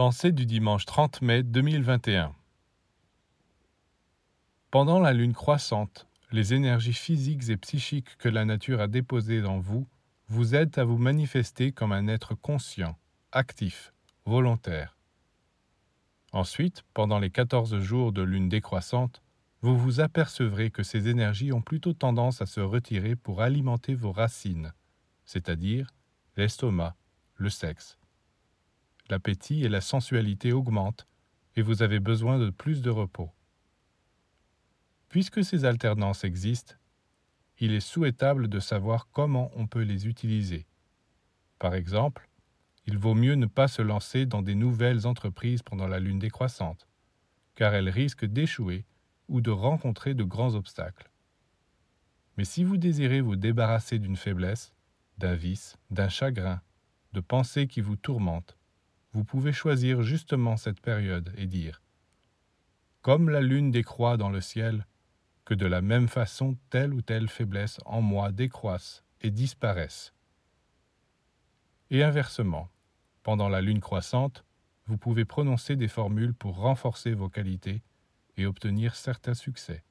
Pensée du dimanche 30 mai 2021 Pendant la lune croissante, les énergies physiques et psychiques que la nature a déposées en vous vous aident à vous manifester comme un être conscient, actif, volontaire. Ensuite, pendant les 14 jours de lune décroissante, vous vous apercevrez que ces énergies ont plutôt tendance à se retirer pour alimenter vos racines, c'est-à-dire l'estomac, le sexe l'appétit et la sensualité augmentent et vous avez besoin de plus de repos. Puisque ces alternances existent, il est souhaitable de savoir comment on peut les utiliser. Par exemple, il vaut mieux ne pas se lancer dans des nouvelles entreprises pendant la lune décroissante, car elles risquent d'échouer ou de rencontrer de grands obstacles. Mais si vous désirez vous débarrasser d'une faiblesse, d'un vice, d'un chagrin, de pensées qui vous tourmentent, vous pouvez choisir justement cette période et dire Comme la lune décroît dans le ciel, que de la même façon telle ou telle faiblesse en moi décroisse et disparaisse. Et inversement, pendant la lune croissante, vous pouvez prononcer des formules pour renforcer vos qualités et obtenir certains succès.